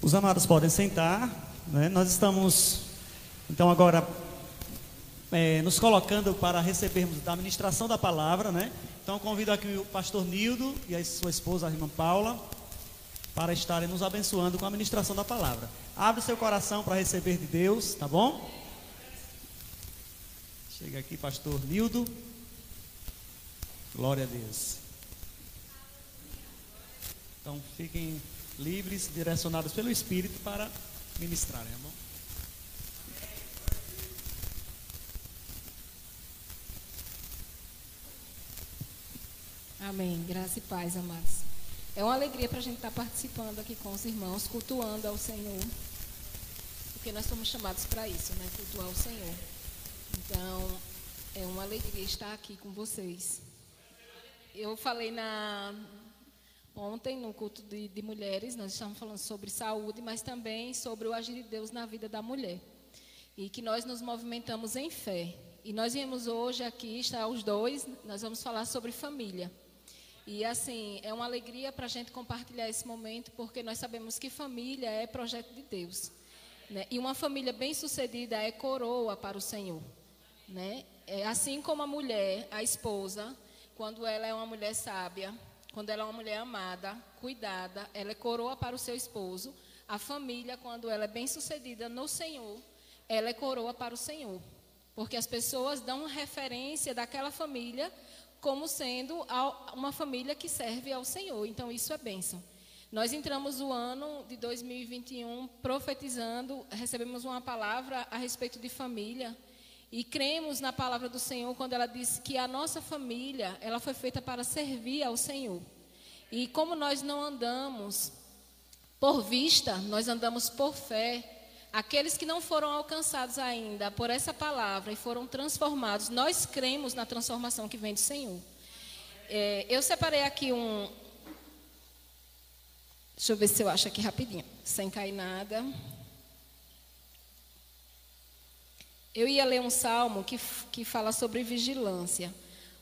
Os amados podem sentar. Né? Nós estamos, então, agora é, nos colocando para recebermos da administração da palavra. Né? Então, convido aqui o pastor Nildo e a sua esposa, a irmã Paula, para estarem nos abençoando com a administração da palavra. Abre seu coração para receber de Deus, tá bom? Chega aqui, pastor Nildo. Glória a Deus. Então, fiquem livres, direcionados pelo Espírito para ministrarem, amor. Amém. Graça e paz, amados. É uma alegria para a gente estar participando aqui com os irmãos, cultuando ao Senhor. Porque nós somos chamados para isso, né? Cultuar o Senhor. Então, é uma alegria estar aqui com vocês. Eu falei na, Ontem, no culto de, de, mulheres, nós estamos falando sobre saúde, mas também sobre o agir de Deus na vida da mulher. E que nós nos movimentamos em fé. E nós viemos hoje aqui, está os dois, nós vamos falar sobre família. E assim, é uma alegria para a gente compartilhar esse momento, porque nós sabemos que família é projeto de Deus. Né? E uma família bem-sucedida é coroa para o Senhor. Né? É assim como a mulher, a esposa, quando ela é uma mulher sábia, quando ela é uma mulher amada, cuidada, ela é coroa para o seu esposo. A família, quando ela é bem-sucedida no Senhor, ela é coroa para o Senhor. Porque as pessoas dão referência daquela família como sendo uma família que serve ao Senhor. Então, isso é bênção. Nós entramos o ano de 2021 profetizando, recebemos uma palavra a respeito de família. E cremos na palavra do Senhor quando ela disse que a nossa família, ela foi feita para servir ao Senhor. E como nós não andamos por vista, nós andamos por fé. Aqueles que não foram alcançados ainda por essa palavra e foram transformados, nós cremos na transformação que vem do Senhor. É, eu separei aqui um. Deixa eu ver se eu acho aqui rapidinho, sem cair nada. Eu ia ler um salmo que, que fala sobre vigilância.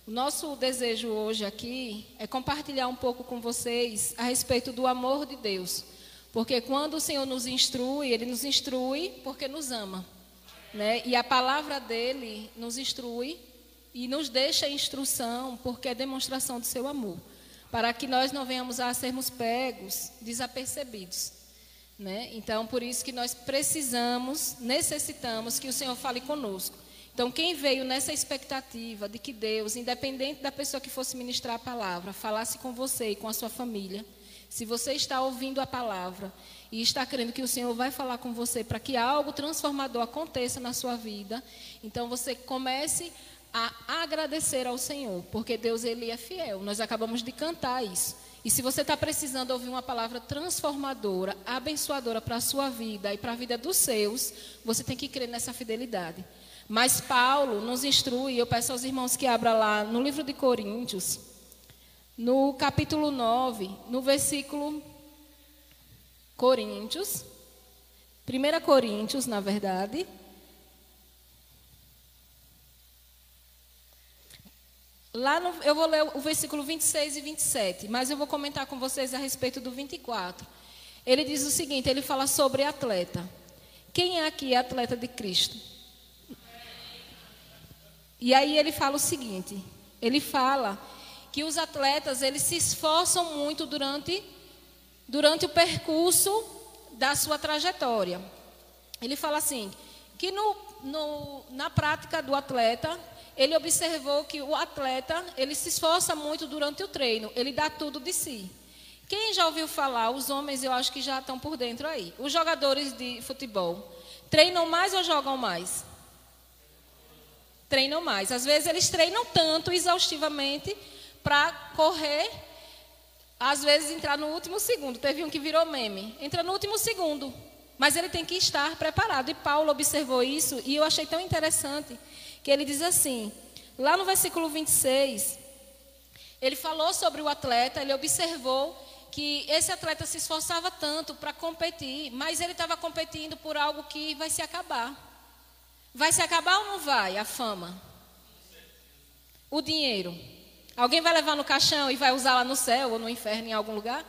O nosso desejo hoje aqui é compartilhar um pouco com vocês a respeito do amor de Deus. Porque quando o Senhor nos instrui, Ele nos instrui porque nos ama. Né? E a palavra dele nos instrui e nos deixa instrução porque é demonstração do seu amor. Para que nós não venhamos a sermos pegos, desapercebidos. Né? Então, por isso que nós precisamos, necessitamos que o Senhor fale conosco. Então, quem veio nessa expectativa de que Deus, independente da pessoa que fosse ministrar a palavra, falasse com você e com a sua família, se você está ouvindo a palavra e está crendo que o Senhor vai falar com você para que algo transformador aconteça na sua vida, então você comece a agradecer ao Senhor, porque Deus ele é fiel. Nós acabamos de cantar isso. E se você está precisando ouvir uma palavra transformadora, abençoadora para a sua vida e para a vida dos seus, você tem que crer nessa fidelidade. Mas Paulo nos instrui, eu peço aos irmãos que abram lá no livro de Coríntios, no capítulo 9, no versículo Coríntios, 1 Coríntios, na verdade, Lá no, eu vou ler o versículo 26 e 27, mas eu vou comentar com vocês a respeito do 24. Ele diz o seguinte: ele fala sobre atleta. Quem é aqui atleta de Cristo? E aí ele fala o seguinte: ele fala que os atletas eles se esforçam muito durante, durante o percurso da sua trajetória. Ele fala assim: que no, no, na prática do atleta, ele observou que o atleta, ele se esforça muito durante o treino, ele dá tudo de si. Quem já ouviu falar, os homens eu acho que já estão por dentro aí. Os jogadores de futebol treinam mais ou jogam mais? Treinam mais. Às vezes eles treinam tanto exaustivamente para correr, às vezes entrar no último segundo. Teve um que virou meme. Entra no último segundo, mas ele tem que estar preparado. E Paulo observou isso e eu achei tão interessante que ele diz assim, lá no versículo 26, ele falou sobre o atleta, ele observou que esse atleta se esforçava tanto para competir, mas ele estava competindo por algo que vai se acabar. Vai se acabar ou não vai a fama? O dinheiro. Alguém vai levar no caixão e vai usar lá no céu ou no inferno em algum lugar?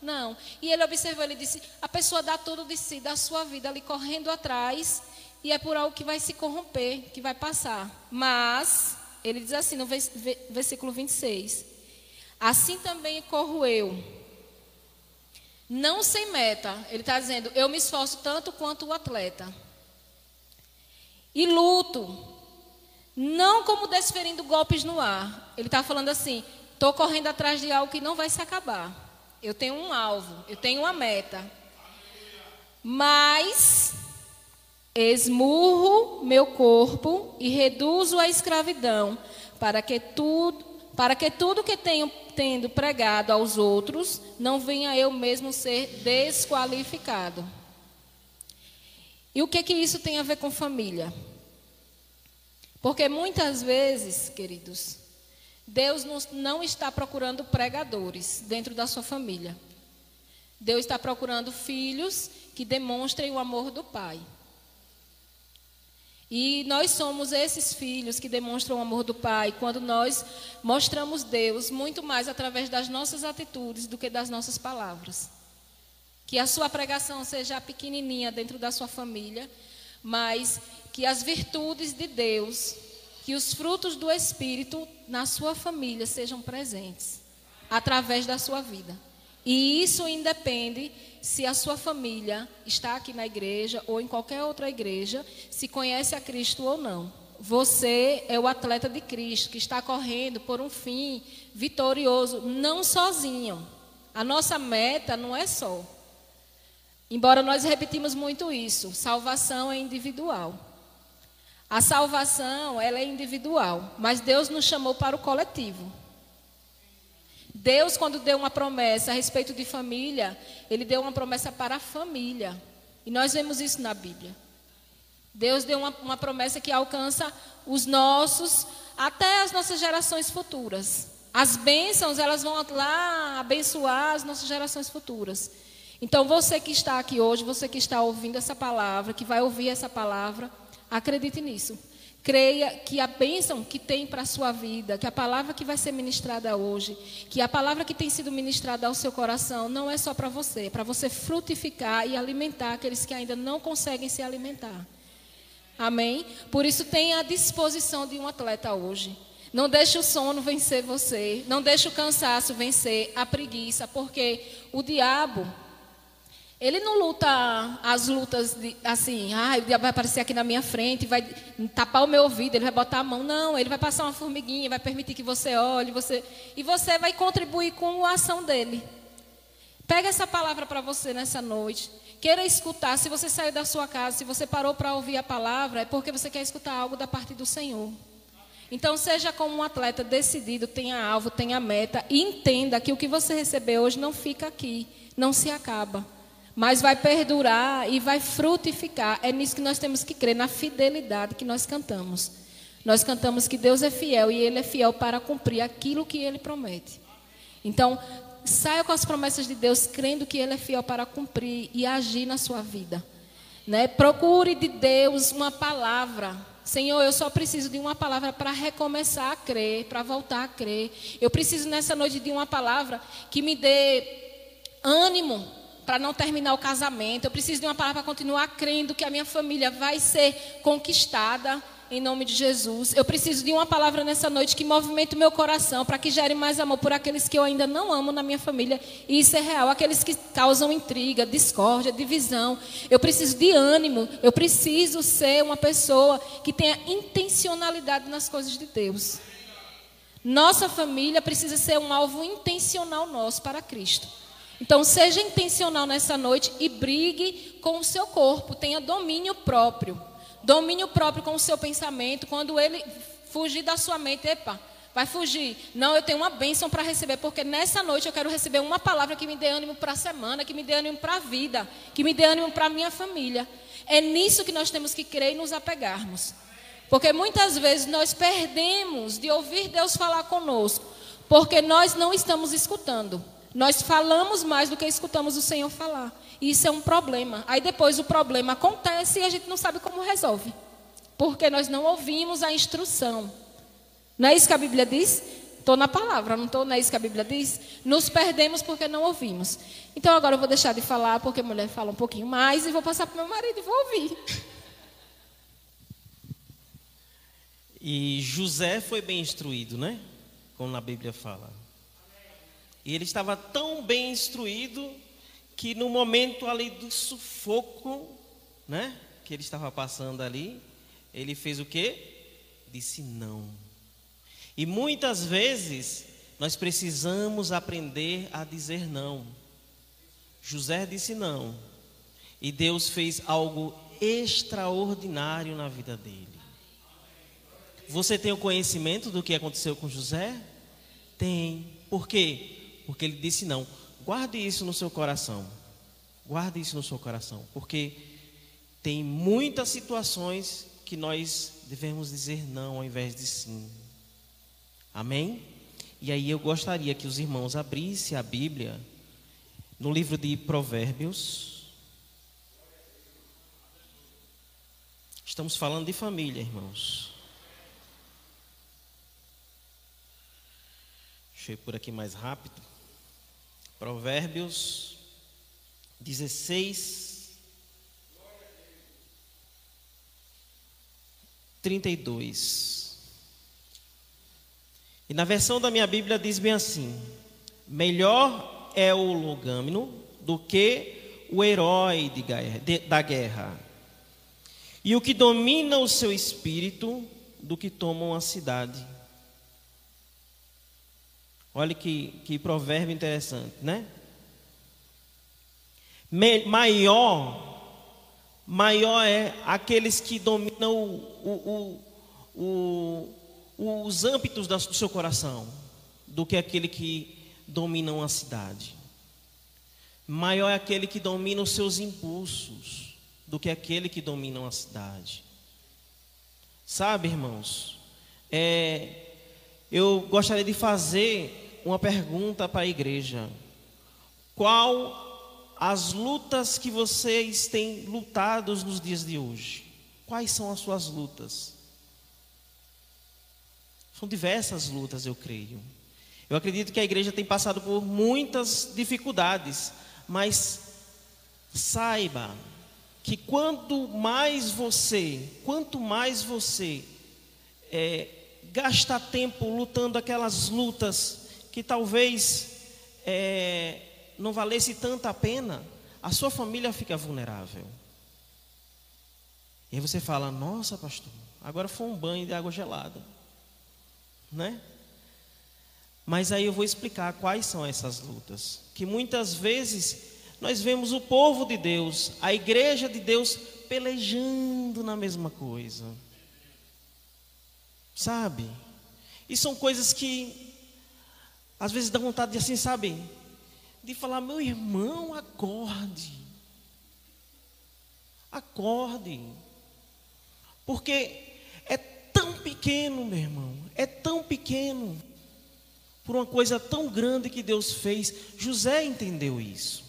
Não. E ele observou, ele disse: a pessoa dá tudo de si, da sua vida ali correndo atrás, e é por algo que vai se corromper, que vai passar. Mas, ele diz assim no versículo 26: Assim também corro eu. Não sem meta. Ele está dizendo: eu me esforço tanto quanto o atleta. E luto. Não como desferindo golpes no ar. Ele está falando assim: estou correndo atrás de algo que não vai se acabar. Eu tenho um alvo, eu tenho uma meta. Mas esmurro meu corpo e reduzo a escravidão, para que tudo, para que tudo que tenho tendo pregado aos outros não venha eu mesmo ser desqualificado. E o que que isso tem a ver com família? Porque muitas vezes, queridos, Deus não está procurando pregadores dentro da sua família. Deus está procurando filhos que demonstrem o amor do Pai. E nós somos esses filhos que demonstram o amor do Pai quando nós mostramos Deus muito mais através das nossas atitudes do que das nossas palavras. Que a sua pregação seja pequenininha dentro da sua família, mas que as virtudes de Deus, que os frutos do Espírito na sua família sejam presentes através da sua vida. E isso independe se a sua família está aqui na igreja ou em qualquer outra igreja, se conhece a Cristo ou não. Você é o atleta de Cristo que está correndo por um fim vitorioso, não sozinho. A nossa meta não é só. Embora nós repetimos muito isso, salvação é individual. A salvação, ela é individual, mas Deus nos chamou para o coletivo. Deus, quando deu uma promessa a respeito de família, Ele deu uma promessa para a família. E nós vemos isso na Bíblia. Deus deu uma, uma promessa que alcança os nossos, até as nossas gerações futuras. As bênçãos, elas vão lá abençoar as nossas gerações futuras. Então, você que está aqui hoje, você que está ouvindo essa palavra, que vai ouvir essa palavra, acredite nisso. Creia que a bênção que tem para a sua vida, que a palavra que vai ser ministrada hoje, que a palavra que tem sido ministrada ao seu coração, não é só para você, é para você frutificar e alimentar aqueles que ainda não conseguem se alimentar. Amém? Por isso, tenha a disposição de um atleta hoje. Não deixe o sono vencer você. Não deixe o cansaço vencer a preguiça, porque o diabo, ele não luta as lutas de, assim, ah, o diabo vai aparecer aqui na minha frente, vai tapar o meu ouvido, ele vai botar a mão. Não, ele vai passar uma formiguinha, vai permitir que você olhe, você e você vai contribuir com a ação dele. Pega essa palavra para você nessa noite. Queira escutar. Se você saiu da sua casa, se você parou para ouvir a palavra, é porque você quer escutar algo da parte do Senhor. Então, seja como um atleta decidido, tenha alvo, tenha meta e entenda que o que você recebeu hoje não fica aqui, não se acaba mas vai perdurar e vai frutificar. É nisso que nós temos que crer, na fidelidade que nós cantamos. Nós cantamos que Deus é fiel e Ele é fiel para cumprir aquilo que Ele promete. Então, saia com as promessas de Deus, crendo que Ele é fiel para cumprir e agir na sua vida. Né? Procure de Deus uma palavra. Senhor, eu só preciso de uma palavra para recomeçar a crer, para voltar a crer. Eu preciso nessa noite de uma palavra que me dê ânimo para não terminar o casamento. Eu preciso de uma palavra para continuar crendo que a minha família vai ser conquistada em nome de Jesus. Eu preciso de uma palavra nessa noite que movimente o meu coração para que gere mais amor por aqueles que eu ainda não amo na minha família. E isso é real. Aqueles que causam intriga, discórdia, divisão. Eu preciso de ânimo. Eu preciso ser uma pessoa que tenha intencionalidade nas coisas de Deus. Nossa família precisa ser um alvo intencional nosso para Cristo. Então, seja intencional nessa noite e brigue com o seu corpo, tenha domínio próprio. Domínio próprio com o seu pensamento. Quando ele fugir da sua mente, epa, vai fugir. Não, eu tenho uma bênção para receber, porque nessa noite eu quero receber uma palavra que me dê ânimo para a semana, que me dê ânimo para a vida, que me dê ânimo para a minha família. É nisso que nós temos que crer e nos apegarmos. Porque muitas vezes nós perdemos de ouvir Deus falar conosco, porque nós não estamos escutando. Nós falamos mais do que escutamos o Senhor falar. E isso é um problema. Aí depois o problema acontece e a gente não sabe como resolve. Porque nós não ouvimos a instrução. Não é isso que a Bíblia diz? Estou na palavra, não estou, não é isso que a Bíblia diz? Nos perdemos porque não ouvimos. Então agora eu vou deixar de falar, porque a mulher fala um pouquinho mais, e vou passar para o meu marido e vou ouvir. E José foi bem instruído, né? Como na Bíblia fala. E ele estava tão bem instruído que no momento ali do sufoco, né? Que ele estava passando ali, ele fez o quê? Disse não. E muitas vezes nós precisamos aprender a dizer não. José disse não. E Deus fez algo extraordinário na vida dele. Você tem o conhecimento do que aconteceu com José? Tem. Por quê? Porque ele disse não. Guarde isso no seu coração. Guarde isso no seu coração. Porque tem muitas situações que nós devemos dizer não ao invés de sim. Amém? E aí eu gostaria que os irmãos abrissem a Bíblia no livro de Provérbios. Estamos falando de família, irmãos. Deixa eu ir por aqui mais rápido. Provérbios 16, 32. E na versão da minha Bíblia diz bem assim: melhor é o logâmino do que o herói de, da guerra, e o que domina o seu espírito do que toma uma cidade. Olha que, que provérbio interessante, né? Maior, maior é aqueles que dominam o, o, o, os âmbitos do seu coração do que aquele que domina uma cidade. Maior é aquele que domina os seus impulsos do que aquele que domina uma cidade. Sabe, irmãos, é, eu gostaria de fazer uma pergunta para a igreja. Qual as lutas que vocês têm lutado nos dias de hoje? Quais são as suas lutas? São diversas lutas, eu creio. Eu acredito que a igreja tem passado por muitas dificuldades, mas saiba que quanto mais você, quanto mais você é, gasta tempo lutando aquelas lutas que talvez é, não valesse tanta pena, a sua família fica vulnerável. E aí você fala: Nossa, pastor, agora foi um banho de água gelada né? Mas aí eu vou explicar quais são essas lutas. Que muitas vezes nós vemos o povo de Deus, a igreja de Deus, pelejando na mesma coisa. Sabe? E são coisas que às vezes dá vontade de assim, sabe? De falar, meu irmão, acorde. Acorde. Porque é tão pequeno, meu irmão é tão pequeno por uma coisa tão grande que Deus fez. José entendeu isso.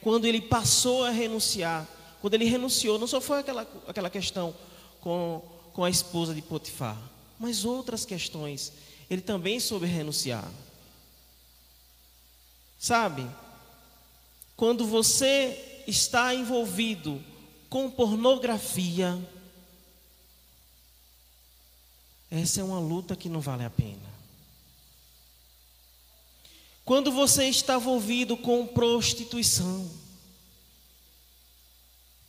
Quando ele passou a renunciar, quando ele renunciou, não só foi aquela, aquela questão com, com a esposa de Potifar, mas outras questões. Ele também soube renunciar. Sabe, quando você está envolvido com pornografia, essa é uma luta que não vale a pena. Quando você está envolvido com prostituição,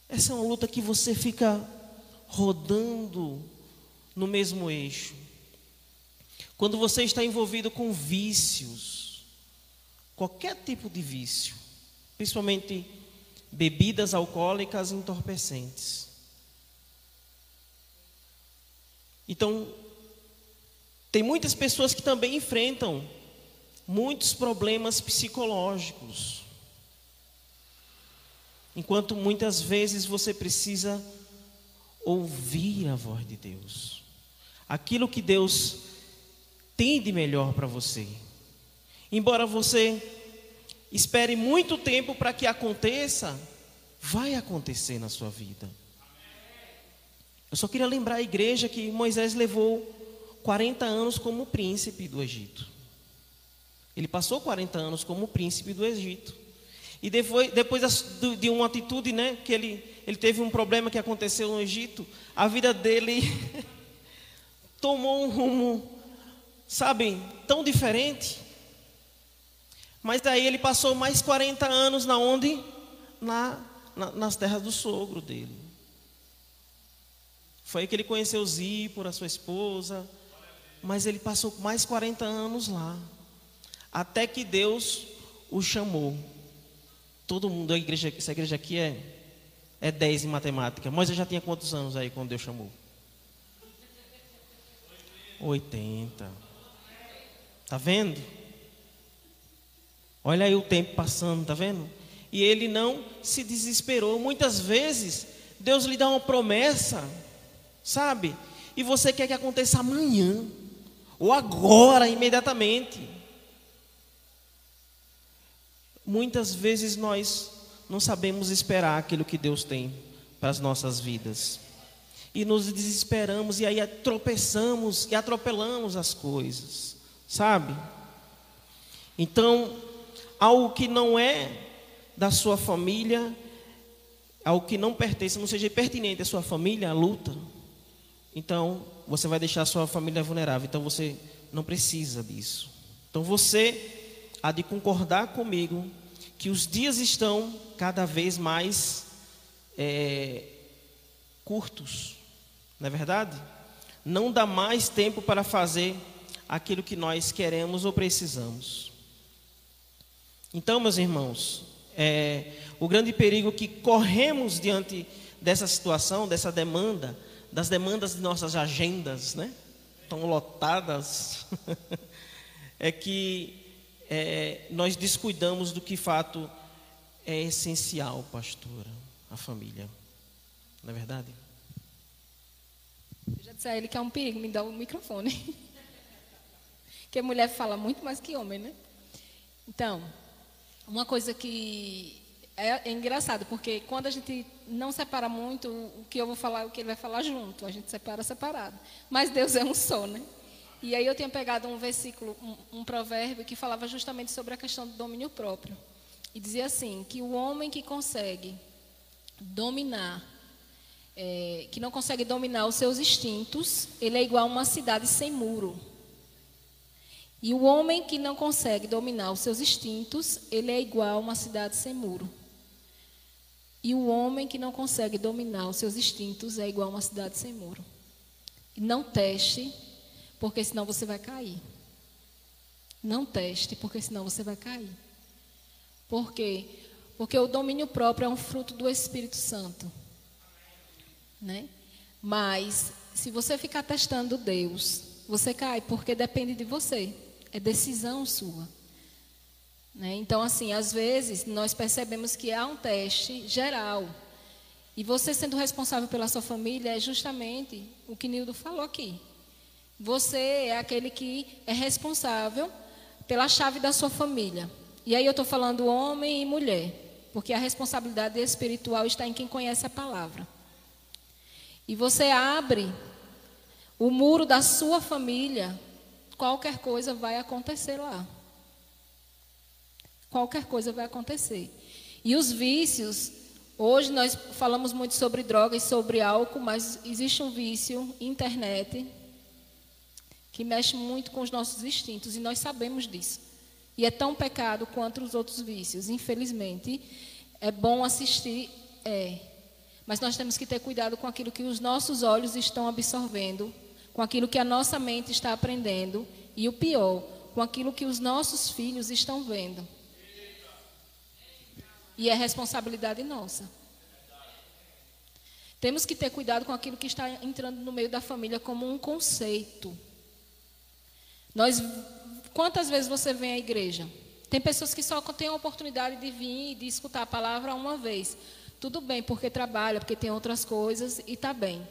essa é uma luta que você fica rodando no mesmo eixo. Quando você está envolvido com vícios, qualquer tipo de vício, principalmente bebidas alcoólicas entorpecentes. Então, tem muitas pessoas que também enfrentam muitos problemas psicológicos. Enquanto muitas vezes você precisa ouvir a voz de Deus. Aquilo que Deus tem de melhor para você. Embora você espere muito tempo para que aconteça, vai acontecer na sua vida. Eu só queria lembrar a igreja que Moisés levou 40 anos como príncipe do Egito. Ele passou 40 anos como príncipe do Egito. E depois, depois de uma atitude, né, que ele, ele teve um problema que aconteceu no Egito, a vida dele tomou um rumo, sabe, tão diferente. Mas daí ele passou mais 40 anos na onde? Na, na, nas terras do sogro dele. Foi aí que ele conheceu Zípora, sua esposa. Mas ele passou mais 40 anos lá. Até que Deus o chamou. Todo mundo, a igreja, essa igreja aqui é, é 10 em matemática. Eu já tinha quantos anos aí quando Deus chamou? 80. Tá vendo? Olha aí o tempo passando, tá vendo? E ele não se desesperou. Muitas vezes Deus lhe dá uma promessa, sabe? E você quer que aconteça amanhã, ou agora, imediatamente. Muitas vezes nós não sabemos esperar aquilo que Deus tem para as nossas vidas. E nos desesperamos e aí tropeçamos e atropelamos as coisas, sabe? Então, algo que não é da sua família, algo que não pertence, não seja pertinente à sua família, a luta, então você vai deixar a sua família vulnerável. Então você não precisa disso. Então você há de concordar comigo que os dias estão cada vez mais é, curtos, não é verdade? Não dá mais tempo para fazer aquilo que nós queremos ou precisamos. Então, meus irmãos, é, o grande perigo que corremos diante dessa situação, dessa demanda, das demandas de nossas agendas, né? Tão lotadas, é que é, nós descuidamos do que fato é essencial, pastora, a família. Não é verdade? Eu já disse a ele que é um perigo me dar o microfone. Porque mulher fala muito mais que homem, né? Então, uma coisa que é, é, engraçado, porque quando a gente não separa muito, o que eu vou falar, o que ele vai falar junto, a gente separa separado. Mas Deus é um só, né? E aí eu tinha pegado um versículo, um, um provérbio que falava justamente sobre a questão do domínio próprio. E dizia assim, que o homem que consegue dominar, é, que não consegue dominar os seus instintos, ele é igual a uma cidade sem muro. E o homem que não consegue dominar os seus instintos, ele é igual a uma cidade sem muro. E o homem que não consegue dominar os seus instintos é igual a uma cidade sem muro. Não teste porque senão você vai cair. Não teste, porque senão você vai cair. Por quê? Porque o domínio próprio é um fruto do Espírito Santo. Né? Mas, se você ficar testando Deus, você cai, porque depende de você. É decisão sua. Né? Então, assim, às vezes nós percebemos que há um teste geral. E você sendo responsável pela sua família é justamente o que Nildo falou aqui. Você é aquele que é responsável pela chave da sua família. E aí eu estou falando homem e mulher, porque a responsabilidade espiritual está em quem conhece a palavra. E você abre o muro da sua família, qualquer coisa vai acontecer lá. Qualquer coisa vai acontecer. E os vícios, hoje nós falamos muito sobre drogas, sobre álcool, mas existe um vício, internet, que mexe muito com os nossos instintos e nós sabemos disso. E é tão pecado quanto os outros vícios. Infelizmente, é bom assistir, é, mas nós temos que ter cuidado com aquilo que os nossos olhos estão absorvendo, com aquilo que a nossa mente está aprendendo e o pior, com aquilo que os nossos filhos estão vendo. E é responsabilidade nossa. Temos que ter cuidado com aquilo que está entrando no meio da família como um conceito. Nós, quantas vezes você vem à igreja? Tem pessoas que só têm a oportunidade de vir e de escutar a palavra uma vez. Tudo bem, porque trabalha, porque tem outras coisas e está bem.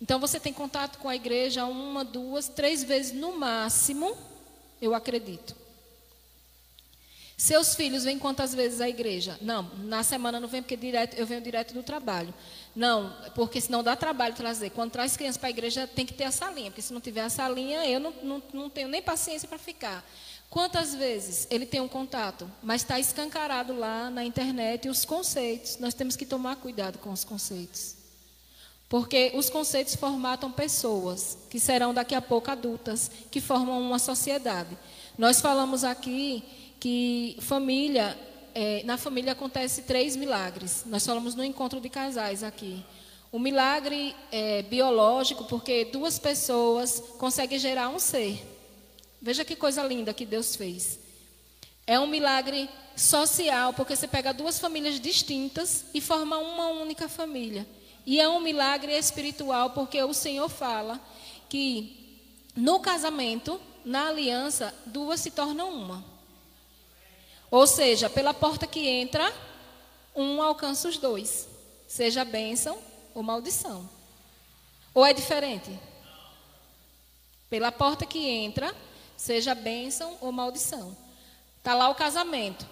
Então você tem contato com a igreja uma, duas, três vezes no máximo, eu acredito. Seus filhos vêm quantas vezes à igreja? Não, na semana não vem porque direto, eu venho direto do trabalho. Não, porque senão dá trabalho trazer. Quando traz criança para a igreja tem que ter a salinha, porque se não tiver a salinha eu não, não, não tenho nem paciência para ficar. Quantas vezes ele tem um contato, mas está escancarado lá na internet os conceitos. Nós temos que tomar cuidado com os conceitos. Porque os conceitos formatam pessoas que serão daqui a pouco adultas, que formam uma sociedade. Nós falamos aqui que família, é, na família acontece três milagres. Nós falamos no encontro de casais aqui. O milagre é, biológico, porque duas pessoas conseguem gerar um ser. Veja que coisa linda que Deus fez. É um milagre social, porque você pega duas famílias distintas e forma uma única família. E é um milagre espiritual, porque o Senhor fala que no casamento, na aliança, duas se tornam uma. Ou seja, pela porta que entra, um alcança os dois, seja bênção ou maldição. Ou é diferente? Pela porta que entra, seja bênção ou maldição. Está lá o casamento,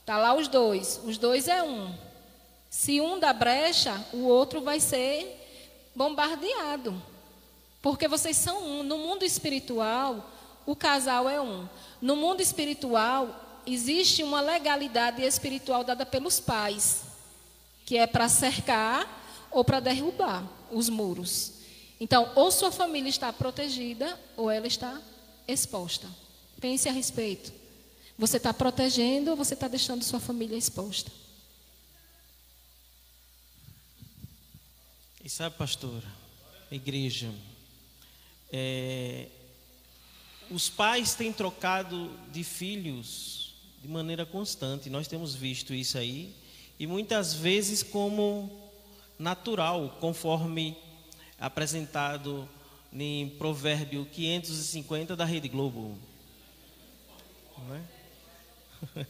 está lá os dois, os dois é um. Se um dá brecha, o outro vai ser bombardeado. Porque vocês são um. No mundo espiritual, o casal é um. No mundo espiritual, existe uma legalidade espiritual dada pelos pais, que é para cercar ou para derrubar os muros. Então, ou sua família está protegida ou ela está exposta. Pense a respeito. Você está protegendo ou você está deixando sua família exposta? E sabe, pastora, igreja, é, os pais têm trocado de filhos de maneira constante. Nós temos visto isso aí e muitas vezes como natural, conforme apresentado em Provérbio 550 da Rede Globo. Não é?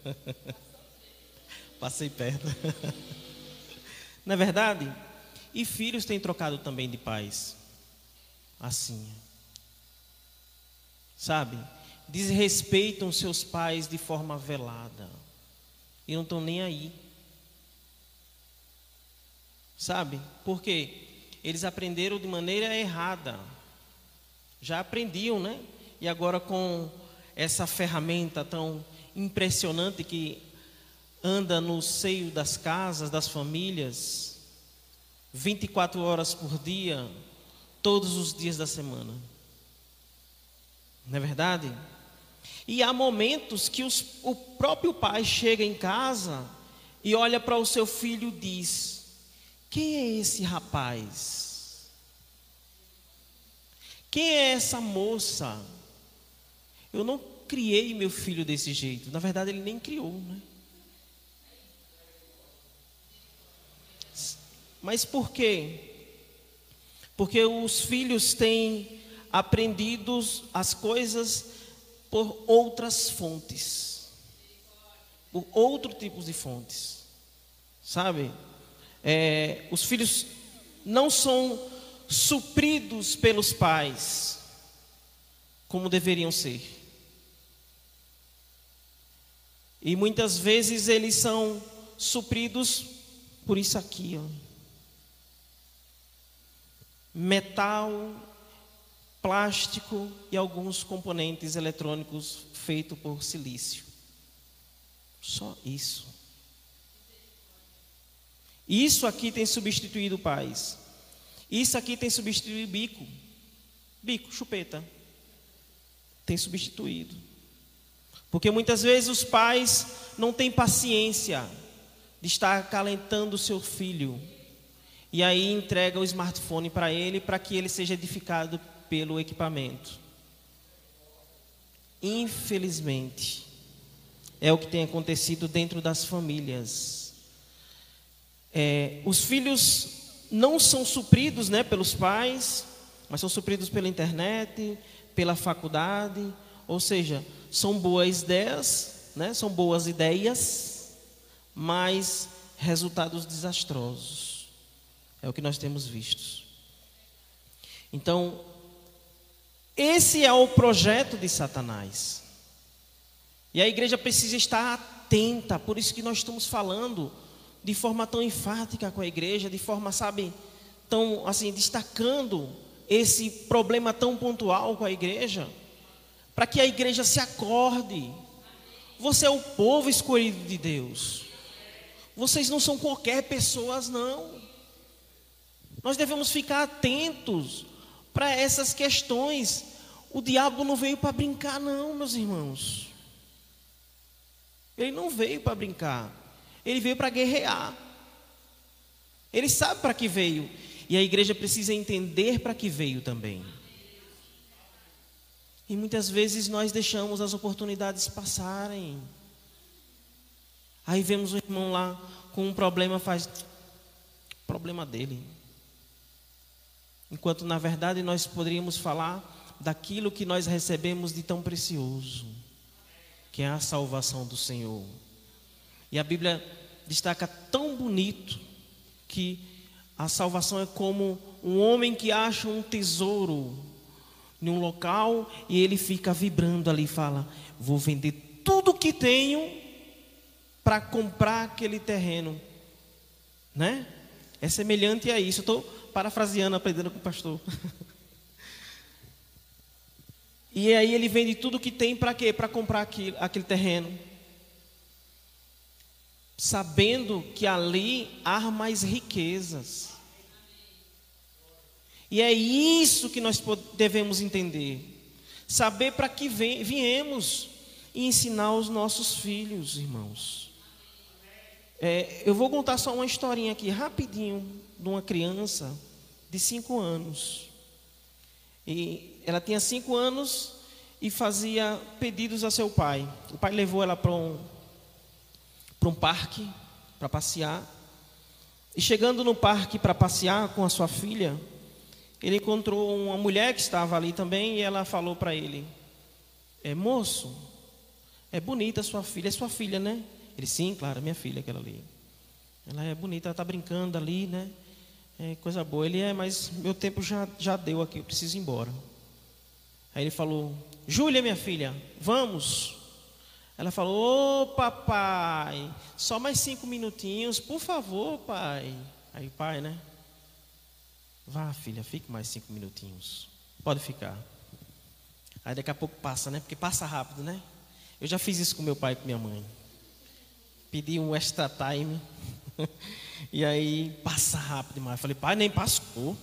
Passei perto. Não é verdade? E filhos têm trocado também de pais. Assim. Sabe? desrespeitam seus pais de forma velada e não estão nem aí. Sabe? Porque eles aprenderam de maneira errada. Já aprendiam, né? E agora com essa ferramenta tão impressionante que anda no seio das casas, das famílias, 24 horas por dia, todos os dias da semana. Não é verdade? E há momentos que os, o próprio pai chega em casa e olha para o seu filho e diz: Quem é esse rapaz? Quem é essa moça? Eu não criei meu filho desse jeito. Na verdade, ele nem criou, né? Mas por quê? Porque os filhos têm aprendido as coisas por outras fontes, por outro tipo de fontes, sabe? É, os filhos não são supridos pelos pais como deveriam ser. E muitas vezes eles são supridos por isso aqui, ó. Metal plástico e alguns componentes eletrônicos feitos por silício. Só isso. Isso aqui tem substituído pais. Isso aqui tem substituído bico. Bico, chupeta. Tem substituído. Porque muitas vezes os pais não têm paciência de estar acalentando o seu filho. E aí entrega o smartphone para ele para que ele seja edificado pelo equipamento. Infelizmente, é o que tem acontecido dentro das famílias. É, os filhos não são supridos né, pelos pais, mas são supridos pela internet, pela faculdade, ou seja, são boas ideias, né, são boas ideias, mas resultados desastrosos. É o que nós temos visto. Então, esse é o projeto de Satanás. E a igreja precisa estar atenta, por isso que nós estamos falando de forma tão enfática com a igreja, de forma, sabe, tão assim, destacando esse problema tão pontual com a igreja, para que a igreja se acorde. Você é o povo escolhido de Deus. Vocês não são qualquer pessoas, não. Nós devemos ficar atentos para essas questões. O diabo não veio para brincar, não, meus irmãos. Ele não veio para brincar. Ele veio para guerrear. Ele sabe para que veio. E a igreja precisa entender para que veio também. E muitas vezes nós deixamos as oportunidades passarem. Aí vemos o irmão lá com um problema, faz problema dele. Enquanto na verdade nós poderíamos falar daquilo que nós recebemos de tão precioso, que é a salvação do Senhor. E a Bíblia destaca tão bonito que a salvação é como um homem que acha um tesouro em um local e ele fica vibrando ali e fala: Vou vender tudo que tenho para comprar aquele terreno. Né? É semelhante a isso. Estou parafraseando, aprendendo com o pastor. e aí ele vende tudo que tem para quê? Para comprar aquele, aquele terreno. Sabendo que ali há mais riquezas. E é isso que nós devemos entender. Saber para que viemos e ensinar os nossos filhos, irmãos. É, eu vou contar só uma historinha aqui, rapidinho, de uma criança de cinco anos. E ela tinha cinco anos e fazia pedidos a seu pai. O pai levou ela para um, para um parque para passear. E chegando no parque para passear com a sua filha, ele encontrou uma mulher que estava ali também e ela falou para ele: é, Moço, é bonita sua filha, é sua filha, né? Ele, sim, claro, minha filha, aquela ali. Ela é bonita, ela está brincando ali, né? É coisa boa. Ele é, mas meu tempo já, já deu aqui, eu preciso ir embora. Aí ele falou: Júlia, minha filha, vamos. Ela falou: Ô oh, papai, só mais cinco minutinhos, por favor, pai. Aí, pai, né? Vá, filha, fique mais cinco minutinhos. Pode ficar. Aí daqui a pouco passa, né? Porque passa rápido, né? Eu já fiz isso com meu pai e com minha mãe. Pedi um extra time. E aí passa rápido demais. falei, pai, nem passou.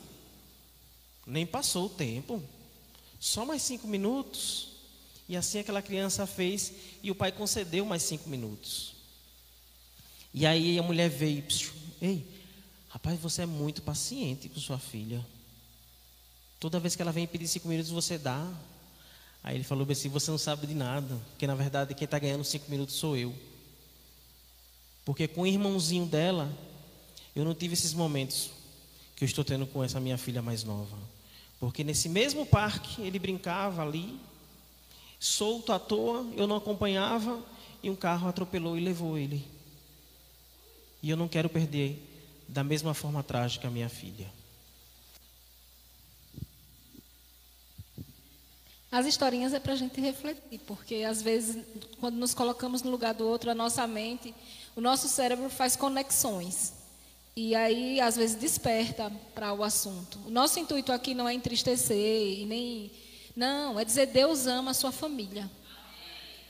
Nem passou o tempo. Só mais cinco minutos. E assim aquela criança fez. E o pai concedeu mais cinco minutos. E aí a mulher veio. Ei, rapaz, você é muito paciente com sua filha. Toda vez que ela vem pedir cinco minutos, você dá. Aí ele falou assim: você não sabe de nada. Porque na verdade quem está ganhando cinco minutos sou eu. Porque com o irmãozinho dela, eu não tive esses momentos que eu estou tendo com essa minha filha mais nova. Porque nesse mesmo parque ele brincava ali, solto à toa, eu não acompanhava e um carro atropelou e levou ele. E eu não quero perder da mesma forma trágica a minha filha. As historinhas é para a gente refletir, porque às vezes, quando nos colocamos no lugar do outro, a nossa mente, o nosso cérebro faz conexões. E aí, às vezes, desperta para o assunto. O nosso intuito aqui não é entristecer nem. Não, é dizer Deus ama a sua família.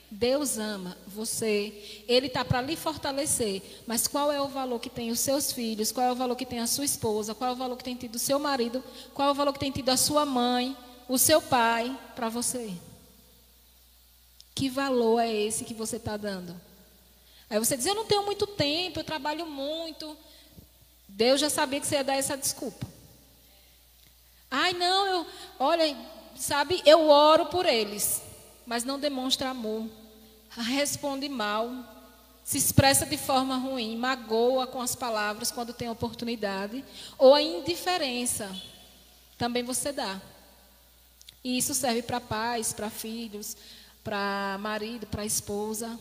Deus ama você. Ele está para lhe fortalecer. Mas qual é o valor que tem os seus filhos? Qual é o valor que tem a sua esposa? Qual é o valor que tem tido o seu marido? Qual é o valor que tem tido a sua mãe, o seu pai para você? Que valor é esse que você está dando? Aí você diz: Eu não tenho muito tempo, eu trabalho muito. Deus já sabia que você ia dar essa desculpa. Ai, não, eu, olha, sabe, eu oro por eles, mas não demonstra amor. Responde mal, se expressa de forma ruim, magoa com as palavras quando tem oportunidade, ou a indiferença também você dá. E isso serve para pais, para filhos, para marido, para esposa.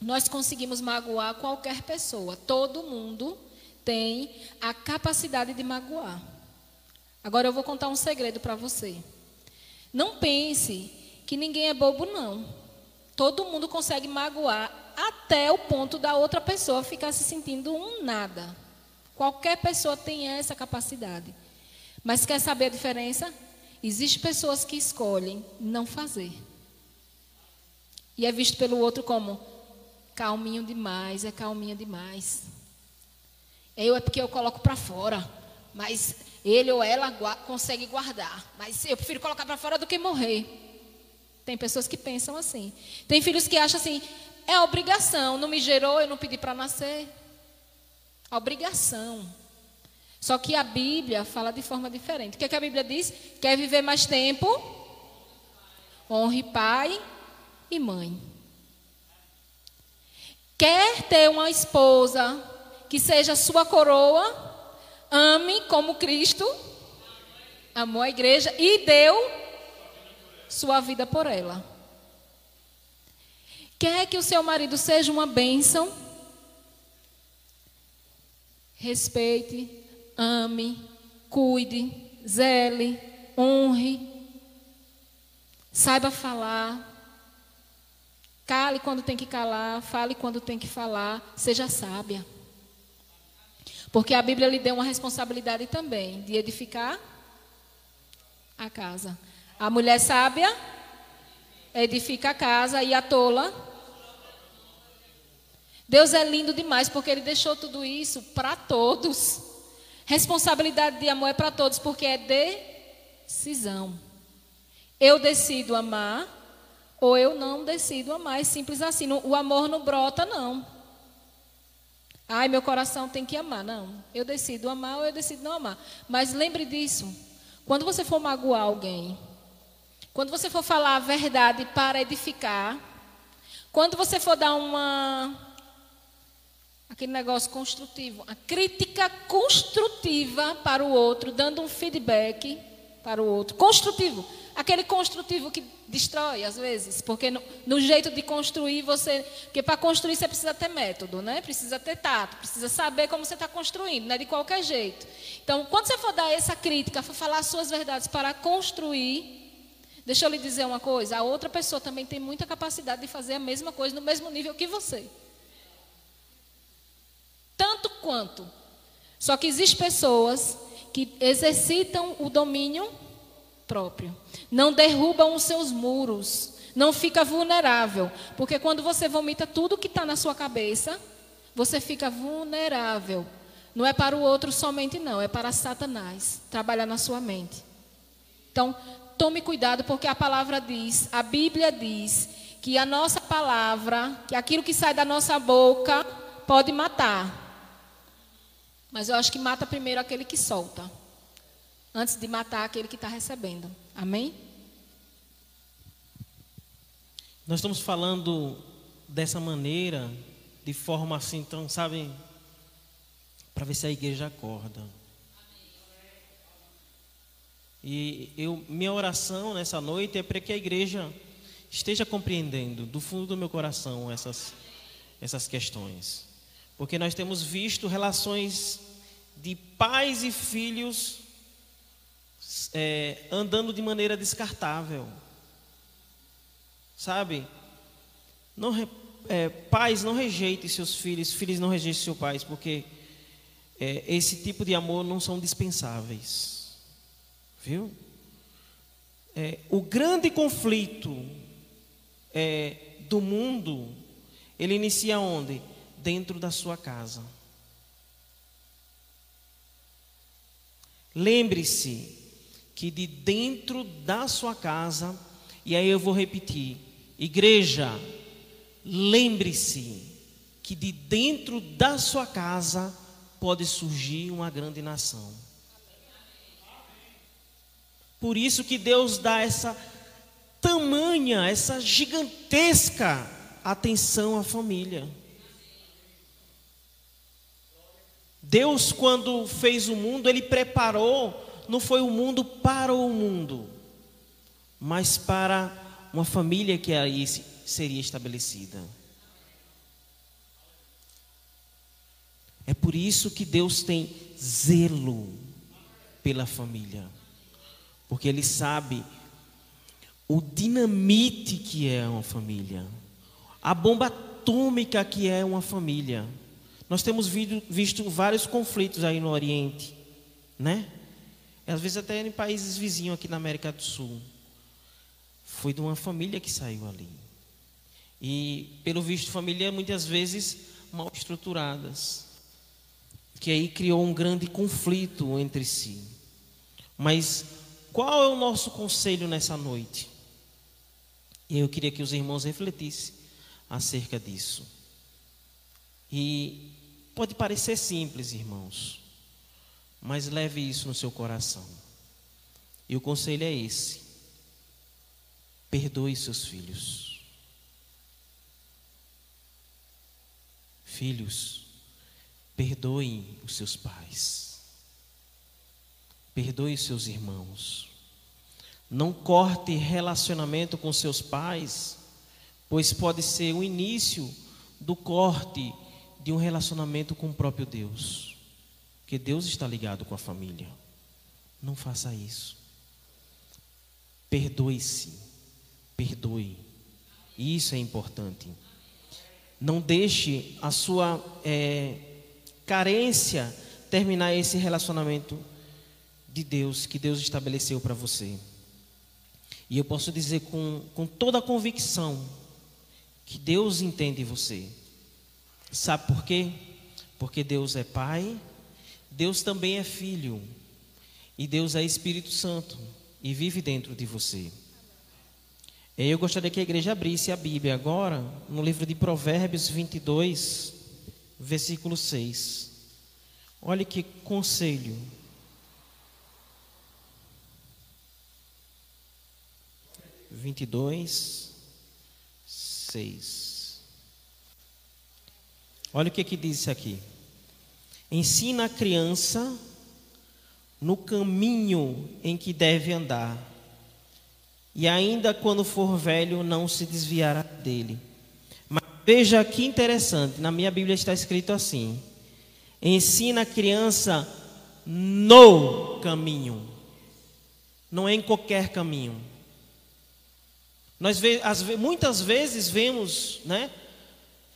Nós conseguimos magoar qualquer pessoa, todo mundo tem a capacidade de magoar. Agora eu vou contar um segredo para você. Não pense que ninguém é bobo, não. Todo mundo consegue magoar até o ponto da outra pessoa ficar se sentindo um nada. Qualquer pessoa tem essa capacidade. Mas quer saber a diferença? Existem pessoas que escolhem não fazer. E é visto pelo outro como calminho demais, é calminho demais. Eu é porque eu coloco para fora, mas ele ou ela consegue guardar. Mas eu prefiro colocar para fora do que morrer. Tem pessoas que pensam assim. Tem filhos que acham assim: é obrigação, não me gerou, eu não pedi para nascer. Obrigação. Só que a Bíblia fala de forma diferente. O que, é que a Bíblia diz? Quer viver mais tempo? Honre pai e mãe. Quer ter uma esposa que seja sua coroa? Ame como Cristo amou a igreja e deu sua vida por ela. Quer que o seu marido seja uma bênção? Respeite, ame, cuide, zele, honre, saiba falar, cale quando tem que calar, fale quando tem que falar, seja sábia. Porque a Bíblia lhe deu uma responsabilidade também de edificar a casa. A mulher sábia edifica a casa e a tola. Deus é lindo demais porque Ele deixou tudo isso para todos. Responsabilidade de amor é para todos porque é decisão. Eu decido amar ou eu não decido amar. É simples assim. O amor não brota, não. Ai, meu coração tem que amar. Não. Eu decido amar ou eu decido não amar. Mas lembre disso. Quando você for magoar alguém, quando você for falar a verdade para edificar, quando você for dar uma aquele negócio construtivo, a crítica construtiva para o outro, dando um feedback para o outro, construtivo. Aquele construtivo que destrói, às vezes, porque no, no jeito de construir você. Porque para construir você precisa ter método, né? Precisa ter tato, precisa saber como você está construindo, não é de qualquer jeito. Então, quando você for dar essa crítica, for falar as suas verdades para construir, deixa eu lhe dizer uma coisa: a outra pessoa também tem muita capacidade de fazer a mesma coisa no mesmo nível que você. Tanto quanto. Só que existem pessoas que exercitam o domínio próprio. Não derrubam os seus muros. Não fica vulnerável. Porque quando você vomita tudo que está na sua cabeça, você fica vulnerável. Não é para o outro somente, não. É para Satanás trabalhar na sua mente. Então, tome cuidado, porque a palavra diz, a Bíblia diz, que a nossa palavra, que aquilo que sai da nossa boca, pode matar. Mas eu acho que mata primeiro aquele que solta antes de matar aquele que está recebendo. Amém? Nós estamos falando dessa maneira, de forma assim, então, sabe, para ver se a igreja acorda. E eu, minha oração nessa noite é para que a igreja esteja compreendendo do fundo do meu coração essas, essas questões. Porque nós temos visto relações de pais e filhos é, andando de maneira descartável. Sabe? Não, é, pais, não rejeitem seus filhos, filhos não rejeitem seus pais, porque é, esse tipo de amor não são dispensáveis. Viu? É, o grande conflito é, do mundo, ele inicia onde? Dentro da sua casa. Lembre-se, que de dentro da sua casa, e aí eu vou repetir, igreja, lembre-se que de dentro da sua casa pode surgir uma grande nação. Por isso que Deus dá essa tamanha, essa gigantesca atenção à família. Deus, quando fez o mundo, Ele preparou não foi o mundo para o mundo, mas para uma família que aí seria estabelecida. É por isso que Deus tem zelo pela família, porque Ele sabe o dinamite que é uma família. a bomba atômica que é uma família. Nós temos visto, vários conflitos aí no Oriente, né? Às vezes até em países vizinhos aqui na América do Sul. Foi de uma família que saiu ali. E, pelo visto, família muitas vezes mal estruturadas. Que aí criou um grande conflito entre si. Mas qual é o nosso conselho nessa noite? E eu queria que os irmãos refletissem acerca disso. E pode parecer simples, irmãos, mas leve isso no seu coração. E o conselho é esse: perdoe seus filhos. Filhos, perdoem os seus pais. Perdoe os seus irmãos. Não corte relacionamento com seus pais, pois pode ser o início do corte de um relacionamento com o próprio Deus. Porque Deus está ligado com a família. Não faça isso. Perdoe-se. Perdoe. Isso é importante. Não deixe a sua é, carência terminar esse relacionamento de Deus que Deus estabeleceu para você. E eu posso dizer com, com toda a convicção que Deus entende você. Sabe por quê? Porque Deus é Pai, Deus também é Filho, e Deus é Espírito Santo e vive dentro de você. Eu gostaria que a igreja abrisse a Bíblia agora no livro de Provérbios 22, versículo 6. Olhe que conselho 22, 6. Olha o que, que diz aqui. Ensina a criança no caminho em que deve andar, e ainda quando for velho, não se desviará dele. Mas veja que interessante, na minha Bíblia está escrito assim: ensina a criança no caminho, não é em qualquer caminho. Nós as, muitas vezes vemos, né,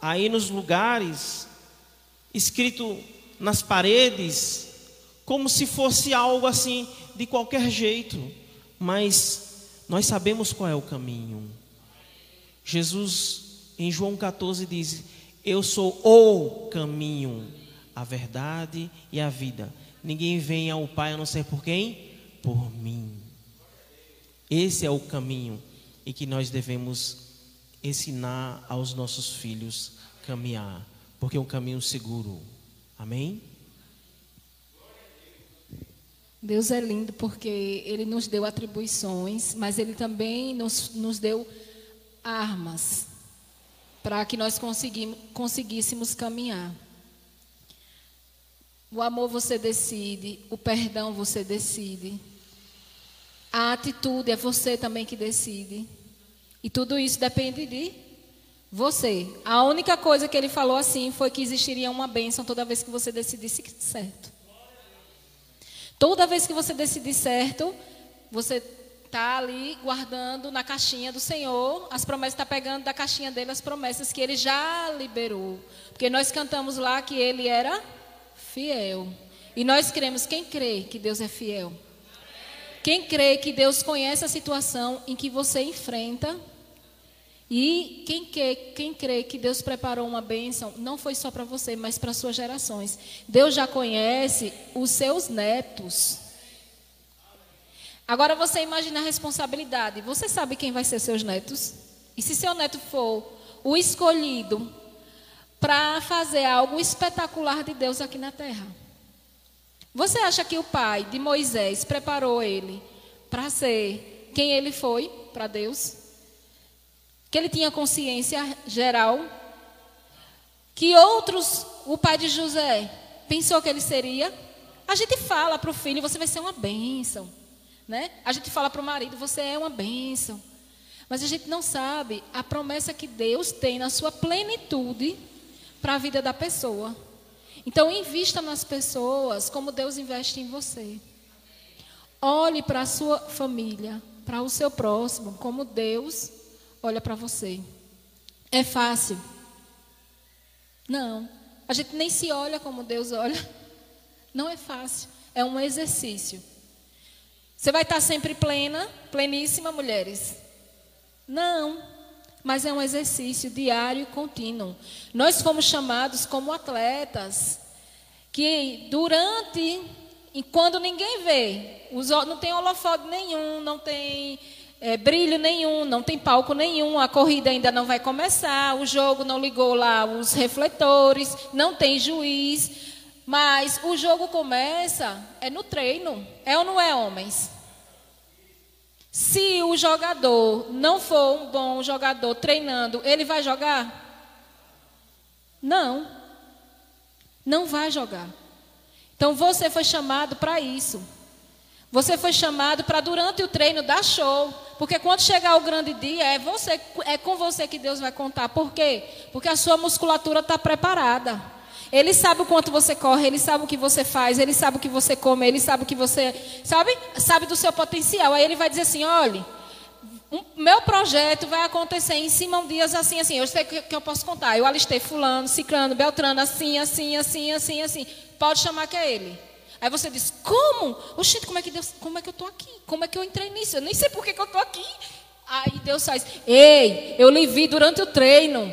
aí nos lugares, escrito nas paredes, como se fosse algo assim, de qualquer jeito, mas nós sabemos qual é o caminho. Jesus, em João 14, diz: Eu sou o caminho, a verdade e a vida. Ninguém vem ao Pai a não ser por quem? Por mim. Esse é o caminho e que nós devemos ensinar aos nossos filhos caminhar, porque é um caminho seguro. Amém? Deus é lindo porque Ele nos deu atribuições, mas Ele também nos, nos deu armas para que nós conseguíssemos caminhar. O amor você decide, o perdão você decide, a atitude é você também que decide. E tudo isso depende de você. A única coisa que ele falou assim foi que existiria uma bênção toda vez que você decidisse certo. Toda vez que você decidir certo, você está ali guardando na caixinha do Senhor, as promessas, está pegando da caixinha dele as promessas que ele já liberou. Porque nós cantamos lá que ele era fiel. E nós cremos, quem crê que Deus é fiel? Quem crê que Deus conhece a situação em que você enfrenta e quem, que, quem crê que Deus preparou uma bênção, não foi só para você, mas para suas gerações. Deus já conhece os seus netos. Agora você imagina a responsabilidade. Você sabe quem vai ser seus netos? E se seu neto for o escolhido para fazer algo espetacular de Deus aqui na terra? Você acha que o pai de Moisés preparou ele para ser quem ele foi para Deus? Que ele tinha consciência geral? Que outros, o pai de José, pensou que ele seria? A gente fala para o filho, você vai ser uma bênção. Né? A gente fala para o marido, você é uma bênção. Mas a gente não sabe a promessa que Deus tem na sua plenitude para a vida da pessoa. Então, invista nas pessoas como Deus investe em você. Olhe para a sua família, para o seu próximo, como Deus olha para você. É fácil? Não. A gente nem se olha como Deus olha. Não é fácil. É um exercício. Você vai estar sempre plena, pleníssima, mulheres? Não. Mas é um exercício diário e contínuo. Nós fomos chamados como atletas que durante e quando ninguém vê, não tem holofote nenhum, não tem é, brilho nenhum, não tem palco nenhum, a corrida ainda não vai começar, o jogo não ligou lá os refletores, não tem juiz, mas o jogo começa é no treino, é ou não é, homens? Se o jogador não for um bom jogador treinando, ele vai jogar? Não. Não vai jogar. Então você foi chamado para isso. Você foi chamado para durante o treino dar show, porque quando chegar o grande dia é você, é com você que Deus vai contar. Por quê? Porque a sua musculatura está preparada. Ele sabe o quanto você corre, ele sabe o que você faz, ele sabe o que você come, ele sabe o que você sabe, sabe do seu potencial. Aí ele vai dizer assim, olhe, um, meu projeto vai acontecer em Simão Dias assim, assim. Eu sei que, que eu posso contar. Eu alistei fulano, ciclano, beltrano, assim, assim, assim, assim, assim. Pode chamar que é ele. Aí você diz, como? Oxente, como é que Deus, como é que eu estou aqui? Como é que eu entrei nisso? Eu nem sei por que, que eu estou aqui. Aí Deus faz, ei, eu lhe vi durante o treino.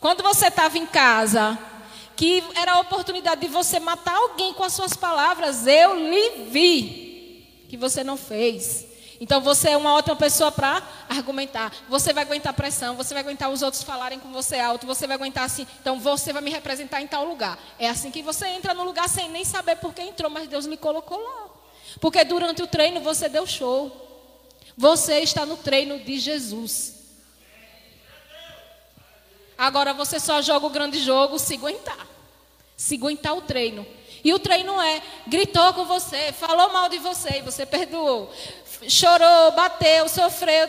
Quando você estava em casa, que era a oportunidade de você matar alguém com as suas palavras, eu lhe vi que você não fez. Então você é uma ótima pessoa para argumentar. Você vai aguentar pressão, você vai aguentar os outros falarem com você alto, você vai aguentar assim. Então você vai me representar em tal lugar. É assim que você entra no lugar sem nem saber por que entrou, mas Deus lhe colocou lá. Porque durante o treino você deu show. Você está no treino de Jesus. Agora você só joga o grande jogo se aguentar. Se aguentar o treino. E o treino é, gritou com você, falou mal de você e você perdoou chorou, bateu, sofreu,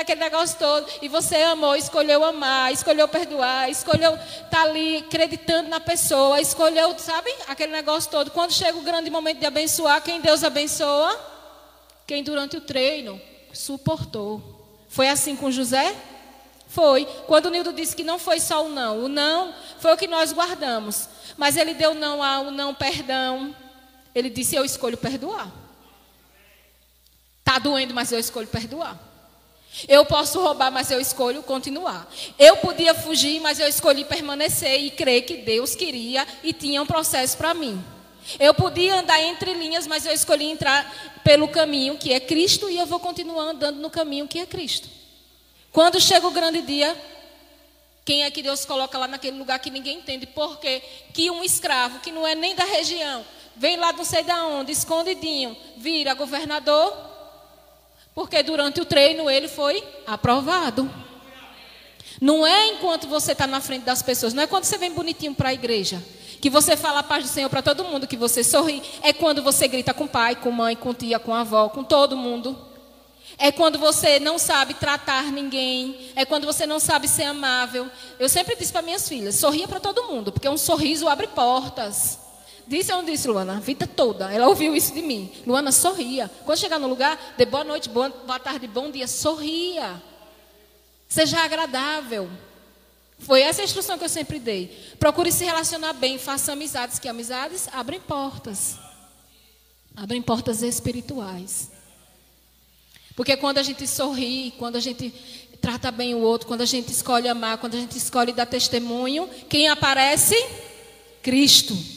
aquele negócio todo, e você amou, escolheu amar, escolheu perdoar, escolheu estar tá ali acreditando na pessoa, escolheu, sabe, aquele negócio todo. Quando chega o grande momento de abençoar, quem Deus abençoa? Quem durante o treino suportou. Foi assim com José? Foi. Quando o Nildo disse que não foi só o não, o não foi o que nós guardamos. Mas ele deu não ao não perdão. Ele disse: Eu escolho perdoar. Está doendo, mas eu escolho perdoar. Eu posso roubar, mas eu escolho continuar. Eu podia fugir, mas eu escolhi permanecer e crer que Deus queria e tinha um processo para mim. Eu podia andar entre linhas, mas eu escolhi entrar pelo caminho que é Cristo e eu vou continuar andando no caminho que é Cristo. Quando chega o grande dia, quem é que Deus coloca lá naquele lugar que ninguém entende? Porque que um escravo que não é nem da região, vem lá não sei de onde, escondidinho, vira governador, porque durante o treino ele foi aprovado. Não é enquanto você está na frente das pessoas, não é quando você vem bonitinho para a igreja, que você fala a paz do Senhor para todo mundo, que você sorri. É quando você grita com pai, com mãe, com tia, com avó, com todo mundo. É quando você não sabe tratar ninguém. É quando você não sabe ser amável. Eu sempre disse para minhas filhas: sorria para todo mundo, porque um sorriso abre portas. Disse ou não disse, Luana? A vida toda. Ela ouviu isso de mim. Luana, sorria. Quando chegar no lugar, dê boa noite, boa, tarde, bom dia, sorria. Seja agradável. Foi essa a instrução que eu sempre dei. Procure se relacionar bem, faça amizades, que amizades abrem portas. Abrem portas espirituais. Porque quando a gente sorri, quando a gente trata bem o outro, quando a gente escolhe amar, quando a gente escolhe dar testemunho, quem aparece? Cristo.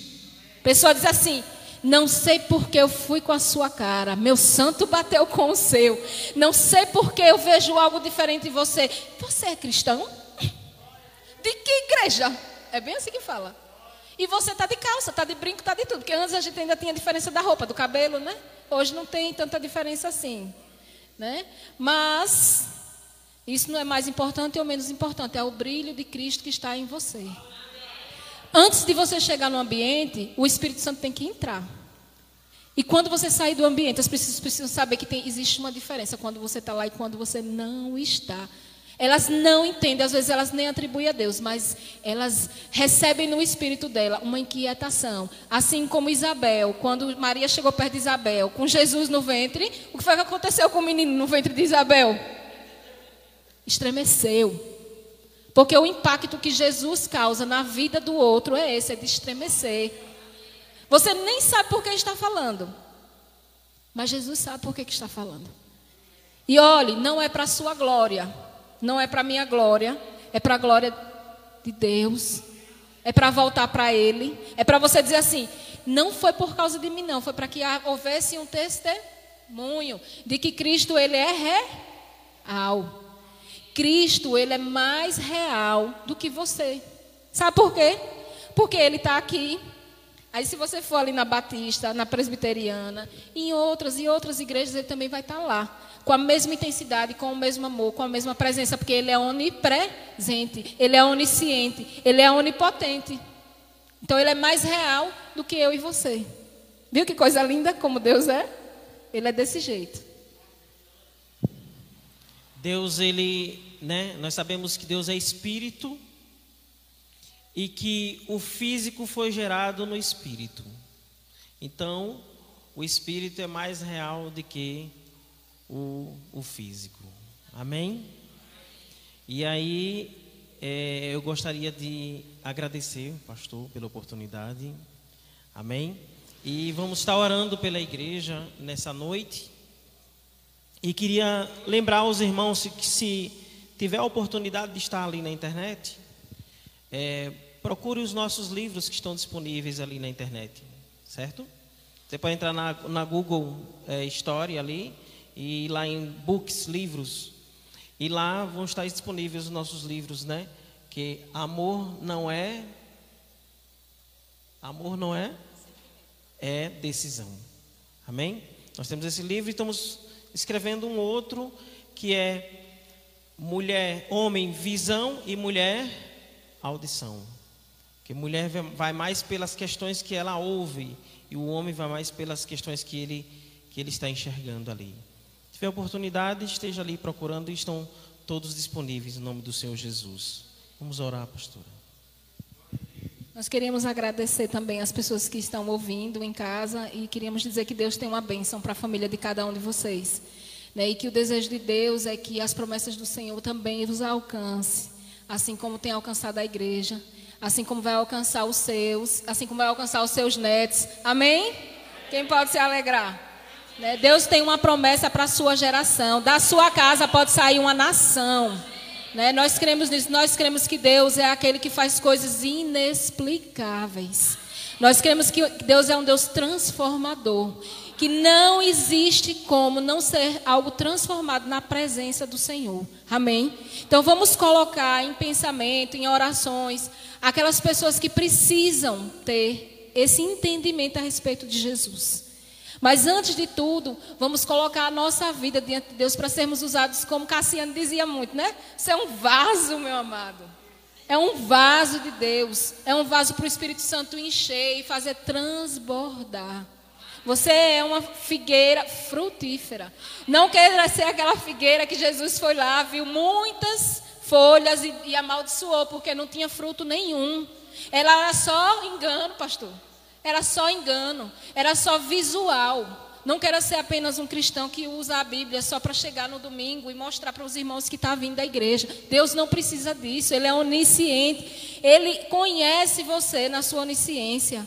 Pessoa diz assim: não sei porque eu fui com a sua cara, meu santo bateu com o seu. Não sei porque eu vejo algo diferente em você. Você é cristão? De que igreja? É bem assim que fala. E você está de calça, está de brinco, está de tudo. Porque antes a gente ainda tinha diferença da roupa, do cabelo, né? Hoje não tem tanta diferença assim. Né? Mas isso não é mais importante ou menos importante, é o brilho de Cristo que está em você. Antes de você chegar no ambiente, o Espírito Santo tem que entrar. E quando você sair do ambiente, as pessoas precisam saber que tem, existe uma diferença quando você está lá e quando você não está. Elas não entendem, às vezes elas nem atribuem a Deus, mas elas recebem no espírito dela uma inquietação. Assim como Isabel, quando Maria chegou perto de Isabel, com Jesus no ventre, o que foi que aconteceu com o menino no ventre de Isabel? Estremeceu. Porque o impacto que Jesus causa na vida do outro é esse, é de estremecer. Você nem sabe por que está falando. Mas Jesus sabe por que, está falando. E olhe, não é para a sua glória, não é para a minha glória, é para a glória de Deus. É para voltar para Ele. É para você dizer assim: não foi por causa de mim, não. Foi para que houvesse um testemunho de que Cristo ele é real. Cristo ele é mais real do que você. Sabe por quê? Porque Ele está aqui. Aí, se você for ali na Batista, na Presbiteriana, em outras e outras igrejas, Ele também vai estar tá lá com a mesma intensidade, com o mesmo amor, com a mesma presença, porque Ele é onipresente, Ele é onisciente, Ele é onipotente. Então Ele é mais real do que eu e você. Viu que coisa linda como Deus é? Ele é desse jeito. Deus, Ele, né? Nós sabemos que Deus é Espírito e que o físico foi gerado no Espírito. Então, o Espírito é mais real do que o, o físico. Amém? E aí, é, eu gostaria de agradecer, pastor, pela oportunidade. Amém? E vamos estar orando pela igreja nessa noite. E queria lembrar aos irmãos que se tiver a oportunidade de estar ali na internet, é, procure os nossos livros que estão disponíveis ali na internet, certo? Você pode entrar na, na Google é, Story ali e lá em books, livros. E lá vão estar disponíveis os nossos livros, né? Que amor não é amor não é é decisão. Amém? Nós temos esse livro e estamos escrevendo um outro que é mulher, homem, visão e mulher, audição. Que mulher vai mais pelas questões que ela ouve e o homem vai mais pelas questões que ele que ele está enxergando ali tiver oportunidade, esteja ali procurando estão todos disponíveis em nome do Senhor Jesus. Vamos orar, pastora. Nós queríamos agradecer também as pessoas que estão ouvindo em casa e queríamos dizer que Deus tem uma bênção para a família de cada um de vocês. Né? E que o desejo de Deus é que as promessas do Senhor também os alcance, assim como tem alcançado a igreja, assim como vai alcançar os seus, assim como vai alcançar os seus netos. Amém? Quem pode se alegrar? Né? Deus tem uma promessa para a sua geração. Da sua casa pode sair uma nação. Né? Nós cremos nisso. Nós cremos que Deus é aquele que faz coisas inexplicáveis. Nós cremos que Deus é um Deus transformador. Que não existe como não ser algo transformado na presença do Senhor. Amém? Então vamos colocar em pensamento, em orações, aquelas pessoas que precisam ter esse entendimento a respeito de Jesus. Mas antes de tudo, vamos colocar a nossa vida diante de Deus para sermos usados, como Cassiano dizia muito, né? Isso é um vaso, meu amado. É um vaso de Deus. É um vaso para o Espírito Santo encher e fazer transbordar. Você é uma figueira frutífera. Não queira ser aquela figueira que Jesus foi lá, viu muitas folhas e, e amaldiçoou, porque não tinha fruto nenhum. Ela era só engano, pastor. Era só engano, era só visual. Não quero ser apenas um cristão que usa a Bíblia só para chegar no domingo e mostrar para os irmãos que está vindo da igreja. Deus não precisa disso, Ele é onisciente. Ele conhece você na sua onisciência.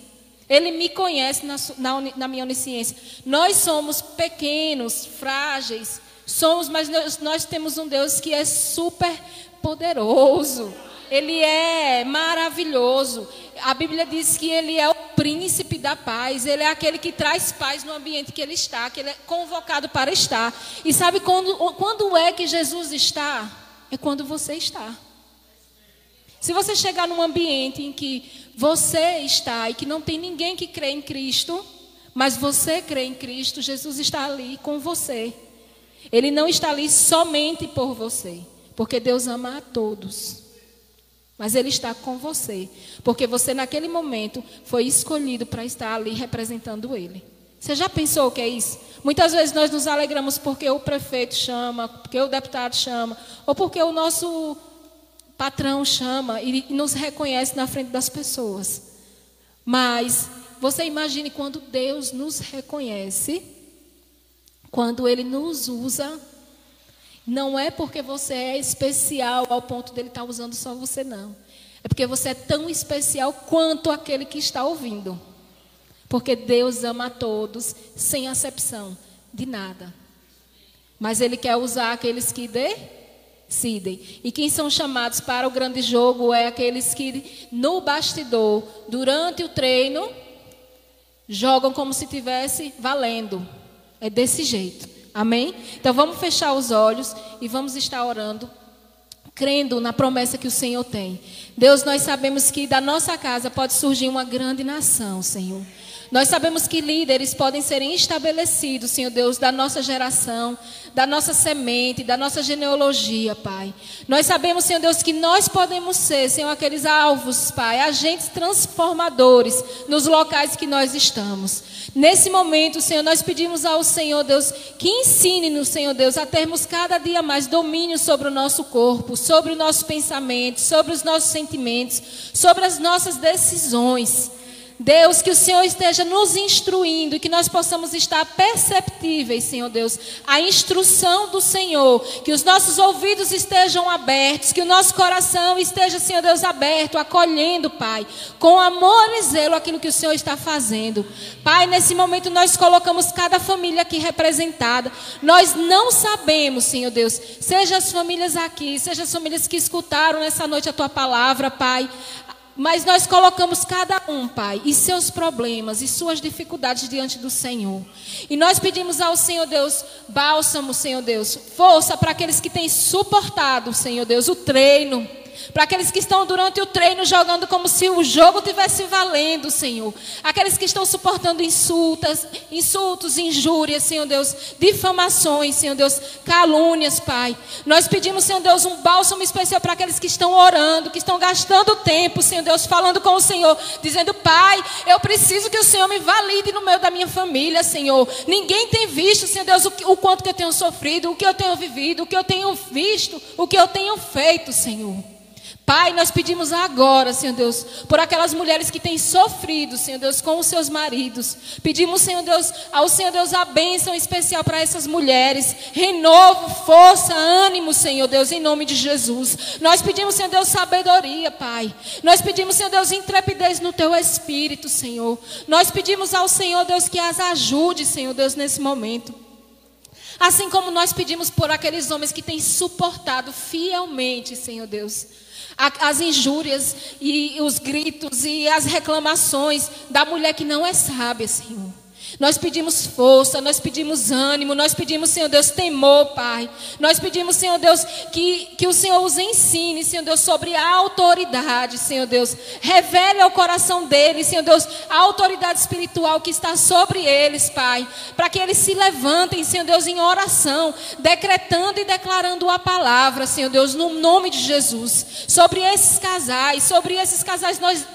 Ele me conhece na, na, na minha onisciência. Nós somos pequenos, frágeis, somos, mas nós, nós temos um Deus que é super poderoso. Ele é maravilhoso. A Bíblia diz que ele é o príncipe da paz. Ele é aquele que traz paz no ambiente que ele está, que ele é convocado para estar. E sabe quando, quando é que Jesus está? É quando você está. Se você chegar num ambiente em que você está e que não tem ninguém que crê em Cristo, mas você crê em Cristo, Jesus está ali com você. Ele não está ali somente por você, porque Deus ama a todos. Mas Ele está com você, porque você naquele momento foi escolhido para estar ali representando Ele. Você já pensou o que é isso? Muitas vezes nós nos alegramos porque o prefeito chama, porque o deputado chama, ou porque o nosso patrão chama e nos reconhece na frente das pessoas. Mas você imagine quando Deus nos reconhece, quando Ele nos usa Não é porque você é especial ao ponto dele estar usando só você, não. É porque você é tão especial quanto aquele que está ouvindo. Porque Deus ama a todos, sem acepção de nada. Mas Ele quer usar aqueles que E quem são chamados para o grande jogo é aqueles que, no bastidor, durante o treino, jogam como se tivesse valendo. É desse jeito. Amém? Então vamos fechar os olhos e vamos estar orando crendo na promessa que o Senhor tem. Deus, nós sabemos que da nossa casa pode surgir uma grande nação, Senhor. Nós sabemos que líderes podem ser estabelecidos, Senhor Deus, da nossa geração, da nossa semente, da nossa genealogia, Pai. Nós sabemos, Senhor Deus, que nós podemos ser, Senhor, aqueles alvos, Pai, agentes transformadores nos locais que nós estamos. Nesse momento, Senhor, nós pedimos ao Senhor Deus que ensine-nos, Senhor Deus, a termos cada dia mais domínio sobre o nosso corpo, sobre o nosso pensamento, sobre os nossos sentimentos, sobre as nossas decisões. Deus, que o Senhor esteja nos instruindo que nós possamos estar perceptíveis, Senhor Deus, a instrução do Senhor, que os nossos ouvidos estejam abertos, que o nosso coração esteja, Senhor Deus, aberto, acolhendo, Pai, com amor e zelo aquilo que o Senhor está fazendo. Pai, nesse momento nós colocamos cada família aqui representada. Nós não sabemos, Senhor Deus, seja as famílias aqui, seja as famílias que escutaram nessa noite a tua palavra, Pai, mas nós colocamos cada um, Pai, e seus problemas e suas dificuldades diante do Senhor. E nós pedimos ao Senhor Deus bálsamo, Senhor Deus, força para aqueles que têm suportado, Senhor Deus, o treino para aqueles que estão durante o treino jogando como se o jogo tivesse valendo, Senhor. Aqueles que estão suportando insultas, insultos, injúrias, Senhor Deus, difamações, Senhor Deus, calúnias, Pai. Nós pedimos, Senhor Deus, um bálsamo especial para aqueles que estão orando, que estão gastando tempo, Senhor Deus, falando com o Senhor, dizendo: Pai, eu preciso que o Senhor me valide no meio da minha família, Senhor. Ninguém tem visto, Senhor Deus, o, o quanto que eu tenho sofrido, o que eu tenho vivido, o que eu tenho visto, o que eu tenho feito, Senhor. Pai, nós pedimos agora, Senhor Deus, por aquelas mulheres que têm sofrido, Senhor Deus, com os seus maridos. Pedimos, Senhor Deus, ao Senhor Deus a bênção especial para essas mulheres. Renovo, força, ânimo, Senhor Deus, em nome de Jesus. Nós pedimos, Senhor Deus, sabedoria, Pai. Nós pedimos, Senhor Deus, intrepidez no teu espírito, Senhor. Nós pedimos ao Senhor Deus que as ajude, Senhor Deus, nesse momento. Assim como nós pedimos por aqueles homens que têm suportado fielmente, Senhor Deus as injúrias e os gritos e as reclamações da mulher que não é sábia, Senhor. Nós pedimos força, nós pedimos ânimo, nós pedimos, Senhor Deus, temor, Pai. Nós pedimos, Senhor Deus, que, que o Senhor os ensine, Senhor Deus, sobre a autoridade, Senhor Deus. Revele ao coração deles, Senhor Deus, a autoridade espiritual que está sobre eles, Pai. Para que eles se levantem, Senhor Deus, em oração, decretando e declarando a palavra, Senhor Deus, no nome de Jesus. Sobre esses casais, sobre esses casais nós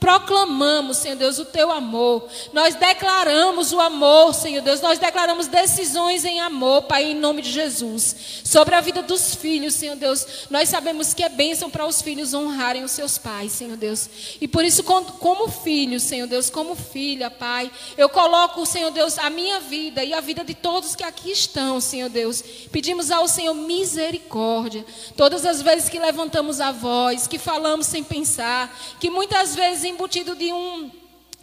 proclamamos, Senhor Deus, o teu amor. Nós declaramos o amor, Senhor Deus. Nós declaramos decisões em amor, Pai, em nome de Jesus. Sobre a vida dos filhos, Senhor Deus. Nós sabemos que é bênção para os filhos honrarem os seus pais, Senhor Deus. E por isso, como filho, Senhor Deus, como filha, Pai, eu coloco, Senhor Deus, a minha vida e a vida de todos que aqui estão, Senhor Deus. Pedimos ao Senhor misericórdia. Todas as vezes que levantamos a voz, que falamos sem pensar, que muitas vezes embutido de um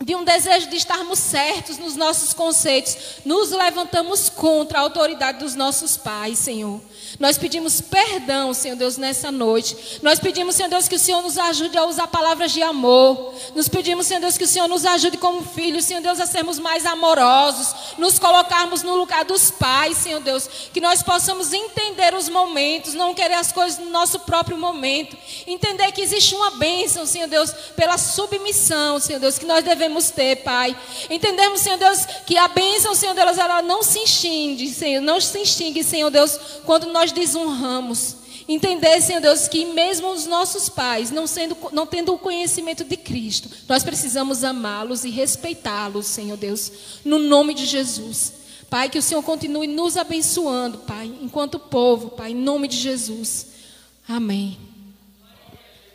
de um desejo de estarmos certos nos nossos conceitos, nos levantamos contra a autoridade dos nossos pais, Senhor. Nós pedimos perdão, Senhor Deus, nessa noite. Nós pedimos, Senhor Deus, que o Senhor nos ajude a usar palavras de amor. Nos pedimos, Senhor Deus, que o Senhor nos ajude como filhos, Senhor Deus, a sermos mais amorosos, nos colocarmos no lugar dos pais, Senhor Deus, que nós possamos entender os momentos, não querer as coisas no nosso próprio momento, entender que existe uma bênção, Senhor Deus, pela submissão, Senhor Deus, que nós devemos ter, Pai. Entendemos, Senhor Deus, que a bênção, Senhor Deus, ela não se extingue, Senhor, não se extingue, Senhor Deus, quando desonramos. Entender, Senhor Deus, que mesmo os nossos pais, não, sendo, não tendo o conhecimento de Cristo, nós precisamos amá-los e respeitá-los, Senhor Deus, no nome de Jesus. Pai, que o Senhor continue nos abençoando, Pai, enquanto povo, Pai, em nome de Jesus. Amém.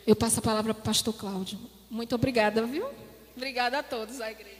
Eu passo a palavra para o pastor Cláudio. Muito obrigada, viu? Obrigada a todos, a igreja.